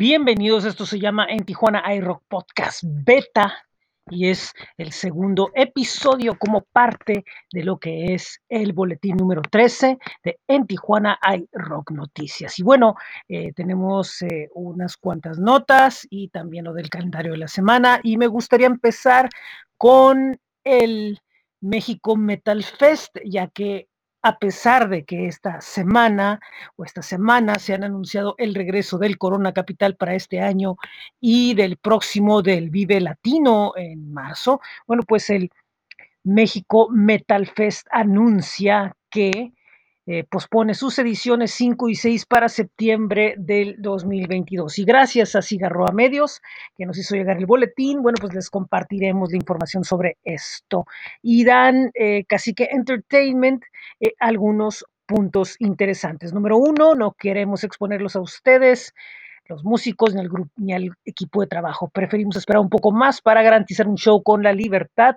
Bienvenidos, esto se llama En Tijuana iRock Podcast Beta y es el segundo episodio como parte de lo que es el boletín número 13 de En Tijuana iRock Noticias. Y bueno, eh, tenemos eh, unas cuantas notas y también lo del calendario de la semana y me gustaría empezar con el México Metal Fest, ya que a pesar de que esta semana o esta semana se han anunciado el regreso del Corona Capital para este año y del próximo del Vive Latino en marzo, bueno, pues el México Metal Fest anuncia que eh, pospone sus ediciones 5 y 6 para septiembre del 2022. Y gracias a Cigarroa Medios, que nos hizo llegar el boletín, bueno, pues les compartiremos la información sobre esto. Y dan eh, Entertainment eh, algunos puntos interesantes. Número uno, no queremos exponerlos a ustedes los músicos ni al grupo ni al equipo de trabajo. Preferimos esperar un poco más para garantizar un show con la libertad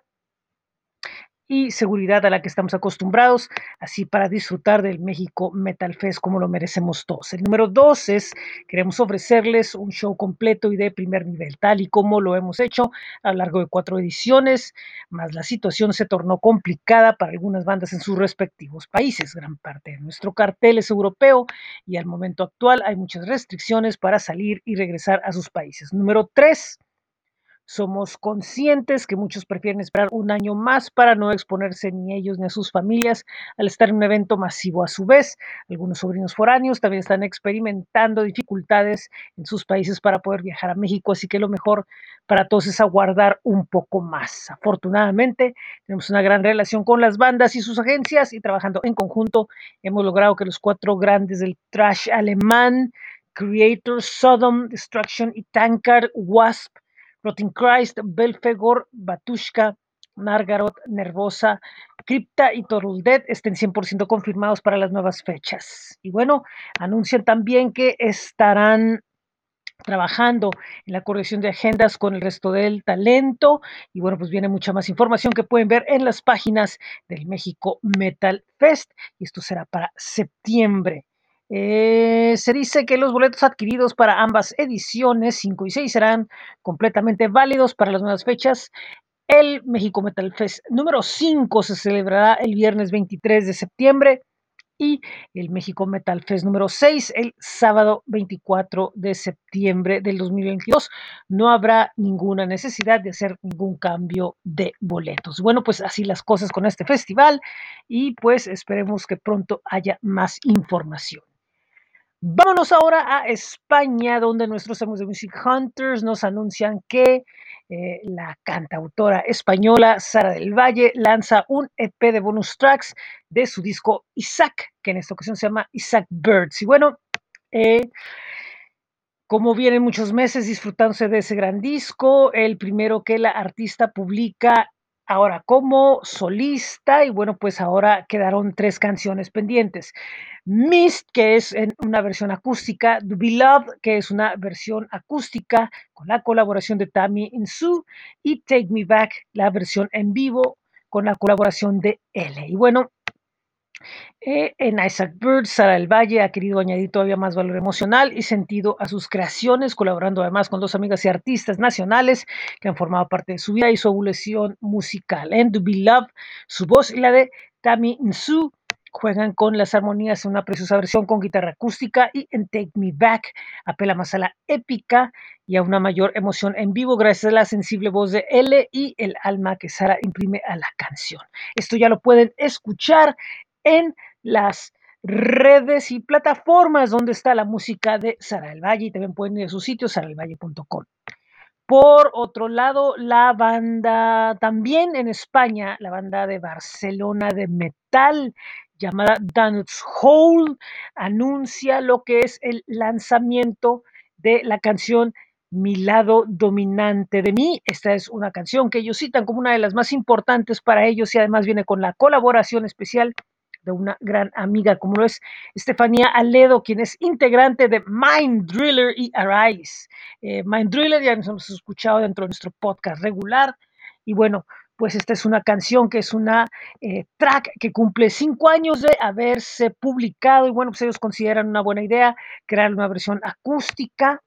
y seguridad a la que estamos acostumbrados, así para disfrutar del México Metal Fest como lo merecemos todos. El número dos es, queremos ofrecerles un show completo y de primer nivel, tal y como lo hemos hecho a lo largo de cuatro ediciones, más la situación se tornó complicada para algunas bandas en sus respectivos países. Gran parte de nuestro cartel es europeo y al momento actual hay muchas restricciones para salir y regresar a sus países. Número tres, somos conscientes que muchos prefieren esperar un año más para no exponerse ni ellos ni a sus familias al estar en un evento masivo. A su vez, algunos sobrinos foráneos también están experimentando dificultades en sus países para poder viajar a México, así que lo mejor para todos es aguardar un poco más. Afortunadamente, tenemos una gran relación con las bandas y sus agencias y trabajando en conjunto hemos logrado que los cuatro grandes del trash alemán, Creator, Sodom, Destruction y Tankard, Wasp, Rotten Christ, Belfegor, Batushka, Nargarot, Nervosa, Crypta y Toruldet estén 100% confirmados para las nuevas fechas. Y bueno, anuncian también que estarán trabajando en la corrección de agendas con el resto del talento. Y bueno, pues viene mucha más información que pueden ver en las páginas del México Metal Fest. Y esto será para septiembre. Eh, se dice que los boletos adquiridos para ambas ediciones, 5 y 6, serán completamente válidos para las nuevas fechas. El México Metal Fest número 5 se celebrará el viernes 23 de septiembre y el México Metal Fest número 6 el sábado 24 de septiembre del 2022. No habrá ninguna necesidad de hacer ningún cambio de boletos. Bueno, pues así las cosas con este festival y pues esperemos que pronto haya más información. Vámonos ahora a España, donde nuestros amigos de Music Hunters nos anuncian que eh, la cantautora española Sara del Valle lanza un EP de bonus tracks de su disco Isaac, que en esta ocasión se llama Isaac Birds. Y bueno, eh, como vienen muchos meses disfrutándose de ese gran disco, el primero que la artista publica ahora como solista y bueno, pues ahora quedaron tres canciones pendientes. Mist, que es en una versión acústica, Beloved, que es una versión acústica con la colaboración de Tammy Insu y Take Me Back, la versión en vivo con la colaboración de L. Y bueno, eh, en Isaac Bird, Sara del Valle ha querido añadir todavía más valor emocional y sentido a sus creaciones, colaborando además con dos amigas y artistas nacionales que han formado parte de su vida y su evolución musical. En To Be Love, su voz y la de Tammy Nsu juegan con las armonías en una preciosa versión con guitarra acústica y en Take Me Back apela más a la épica y a una mayor emoción en vivo gracias a la sensible voz de L y el alma que Sara imprime a la canción. Esto ya lo pueden escuchar en las redes y plataformas donde está la música de Sara del Valle y también pueden ir a su sitio saradelvalle.com. Por otro lado, la banda también en España, la banda de Barcelona de metal llamada Dance Hole anuncia lo que es el lanzamiento de la canción Mi lado dominante de mí. Esta es una canción que ellos citan como una de las más importantes para ellos y además viene con la colaboración especial de una gran amiga como lo es Estefanía Aledo, quien es integrante de Mind Driller y Arise. Eh, Mind Driller ya nos hemos escuchado dentro de nuestro podcast regular y bueno, pues esta es una canción que es una eh, track que cumple cinco años de haberse publicado y bueno, pues ellos consideran una buena idea crear una versión acústica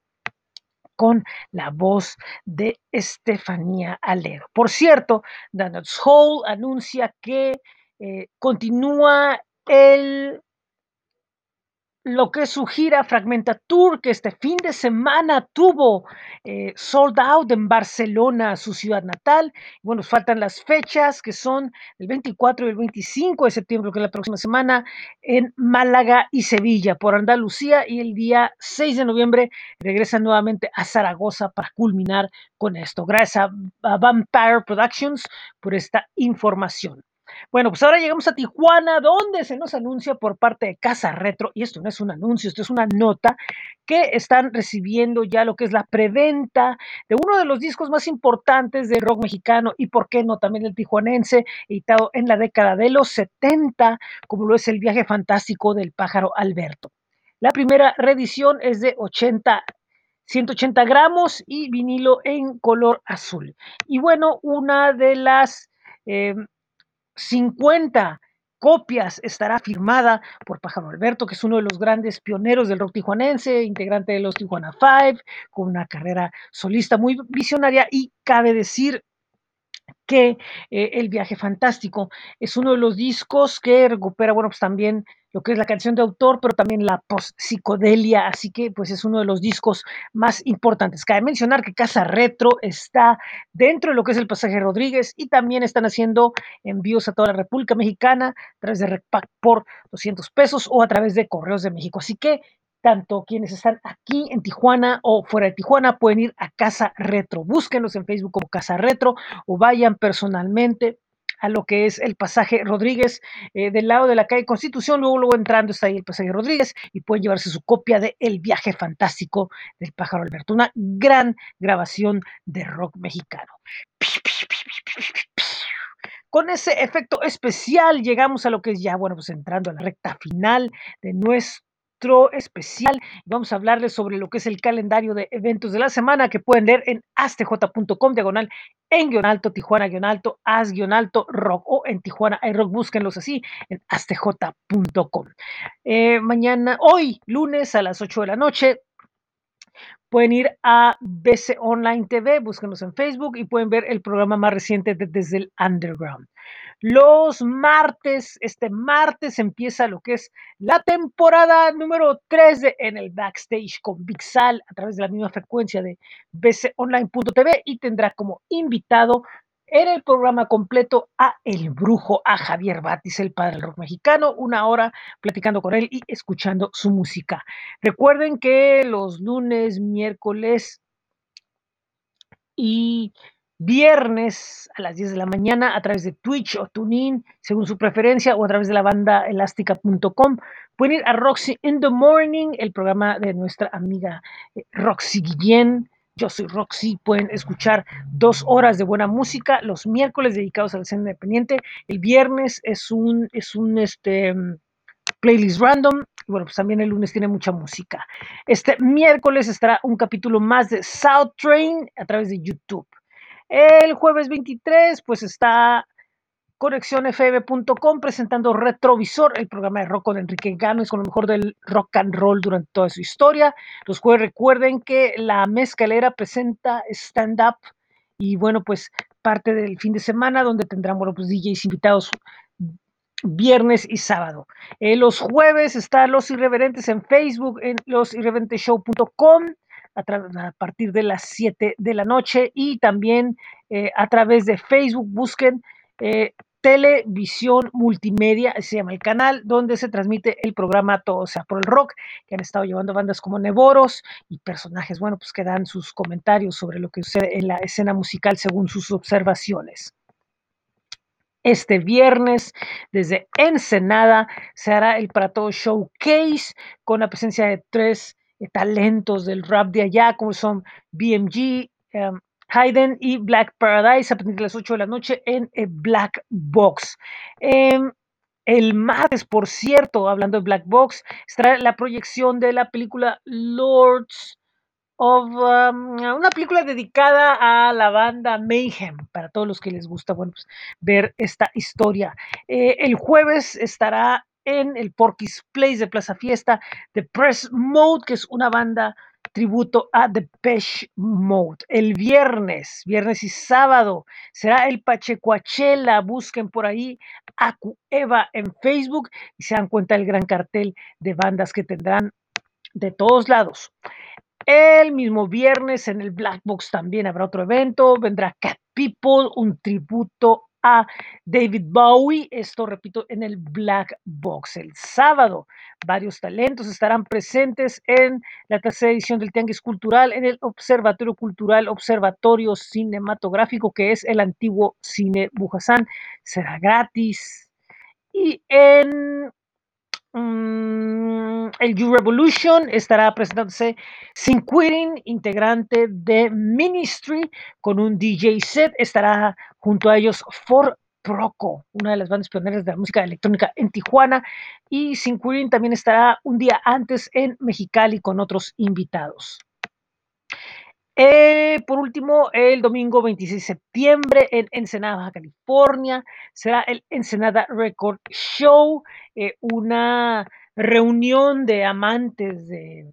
con la voz de Estefanía Alero. Por cierto, Donuts Hall anuncia que eh, continúa el lo que es su gira Fragmenta Tour, que este fin de semana tuvo eh, sold out en Barcelona, su ciudad natal. Bueno, faltan las fechas que son el 24 y el 25 de septiembre, que es la próxima semana, en Málaga y Sevilla, por Andalucía, y el día 6 de noviembre regresa nuevamente a Zaragoza para culminar con esto. Gracias a Vampire Productions por esta información. Bueno, pues ahora llegamos a Tijuana, donde se nos anuncia por parte de Casa Retro, y esto no es un anuncio, esto es una nota, que están recibiendo ya lo que es la preventa de uno de los discos más importantes del rock mexicano y, por qué no, también el tijuanense, editado en la década de los 70, como lo es El viaje fantástico del pájaro Alberto. La primera reedición es de 80 180 gramos y vinilo en color azul. Y bueno, una de las eh, 50 copias estará firmada por Pájaro Alberto, que es uno de los grandes pioneros del rock tijuanense, integrante de los Tijuana Five, con una carrera solista muy visionaria. Y cabe decir que eh, El viaje fantástico es uno de los discos que recupera, bueno, pues también lo que es la canción de autor, pero también la post-psicodelia, así que pues es uno de los discos más importantes. Cabe mencionar que Casa Retro está dentro de lo que es el Pasaje Rodríguez y también están haciendo envíos a toda la República Mexicana a través de Repack por 200 pesos o a través de Correos de México. Así que tanto quienes están aquí en Tijuana o fuera de Tijuana pueden ir a Casa Retro. Búsquenlos en Facebook como Casa Retro o vayan personalmente a lo que es el pasaje Rodríguez eh, del lado de la calle Constitución, luego, luego entrando está ahí el pasaje Rodríguez y pueden llevarse su copia de El viaje fantástico del pájaro Alberto, una gran grabación de rock mexicano. Con ese efecto especial llegamos a lo que es ya, bueno, pues entrando a la recta final de nuestro especial. Vamos a hablarles sobre lo que es el calendario de eventos de la semana que pueden leer en astj.com, diagonal en guion alto, Tijuana guion alto, as guion alto, rock o en Tijuana hay rock, búsquenlos así en astj.com. Eh, mañana, hoy, lunes a las 8 de la noche, pueden ir a BC Online TV, búsquenos en Facebook y pueden ver el programa más reciente de Desde el Underground. Los martes, este martes empieza lo que es la temporada número 3 de En el Backstage con Vixal a través de la misma frecuencia de bconline.tv y tendrá como invitado en el programa completo a El Brujo, a Javier Batis, el padre del rock mexicano, una hora platicando con él y escuchando su música. Recuerden que los lunes, miércoles y viernes a las 10 de la mañana a través de Twitch o TuneIn, según su preferencia, o a través de la banda elástica.com. Pueden ir a Roxy in the Morning, el programa de nuestra amiga eh, Roxy Guillén. Yo soy Roxy, pueden escuchar dos horas de buena música los miércoles dedicados a la escena independiente. El viernes es un, es un este, playlist random. Y bueno, pues también el lunes tiene mucha música. Este miércoles estará un capítulo más de South Train a través de YouTube. El jueves 23, pues está conexionfm.com presentando Retrovisor, el programa de rock con Enrique Gámez, con lo mejor del rock and roll durante toda su historia. Los jueves recuerden que la mezcalera presenta stand-up y bueno, pues parte del fin de semana donde tendrán, bueno, pues DJs invitados viernes y sábado. Eh, los jueves están Los Irreverentes en Facebook, en losirreverenteshow.com a, partir de las 7 de la noche y también eh, a través de Facebook busquen eh, Televisión Multimedia, se llama el canal, donde se transmite el programa Todo sea por el rock, que han estado llevando bandas como Nevoros y personajes, bueno, pues que dan sus comentarios sobre lo que sucede en la escena musical según sus observaciones. Este viernes, desde Ensenada, se hará el Para Todo Showcase con la presencia de tres talentos del rap de allá, como son BMG, um, Hayden y Black Paradise a partir de las 8 de la noche en eh, Black Box. Eh, el martes, por cierto, hablando de Black Box, estará la proyección de la película Lords of um, una película dedicada a la banda Mayhem, para todos los que les gusta bueno, pues, ver esta historia. Eh, el jueves estará en el Porky's Place de Plaza Fiesta, The Press Mode, que es una banda tributo a Depeche Mode. El viernes, viernes y sábado, será el Pachecoachela. Busquen por ahí a Cueva en Facebook y se dan cuenta del gran cartel de bandas que tendrán de todos lados. El mismo viernes en el Black Box también habrá otro evento. Vendrá Cat People, un tributo David Bowie. Esto, repito, en el Black Box. El sábado, varios talentos estarán presentes en la tercera edición del Tianguis Cultural en el Observatorio Cultural, Observatorio Cinematográfico, que es el antiguo Cine Bujasán. Será gratis. Y en Mm, el You Revolution estará presentándose Sin Quitting, integrante de Ministry, con un DJ set. Estará junto a ellos For Proco, una de las bandas pioneras de la música electrónica en Tijuana. Y Sin Quitting también estará un día antes en Mexicali con otros invitados. Eh, por último, el domingo 26 de septiembre en Ensenada, Baja California, será el Ensenada Record Show, eh, una reunión de amantes de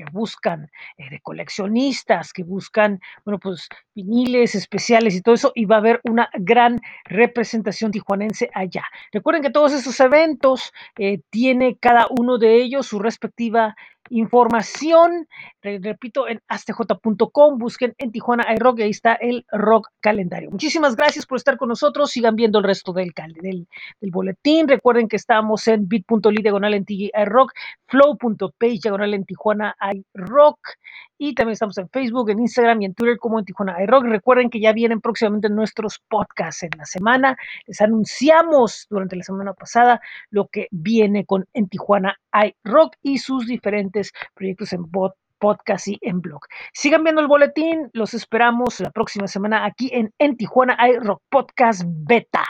que buscan, eh, de coleccionistas, que buscan, bueno, pues viniles especiales y todo eso, y va a haber una gran representación tijuanense allá. Recuerden que todos estos eventos eh, tiene cada uno de ellos su respectiva información, repito, en astj.com, busquen en Tijuana iRock y ahí está el rock calendario. Muchísimas gracias por estar con nosotros, sigan viendo el resto del, del, del boletín, recuerden que estamos en bit.ly diagonal en iRock, flow.page diagonal en Tijuana iRock, y también estamos en Facebook, en Instagram y en Twitter como en Tijuana iRock. Recuerden que ya vienen próximamente nuestros podcasts en la semana. Les anunciamos durante la semana pasada lo que viene con en Tijuana iRock y sus diferentes proyectos en podcast y en blog. Sigan viendo el boletín. Los esperamos la próxima semana aquí en En Tijuana iRock Podcast Beta.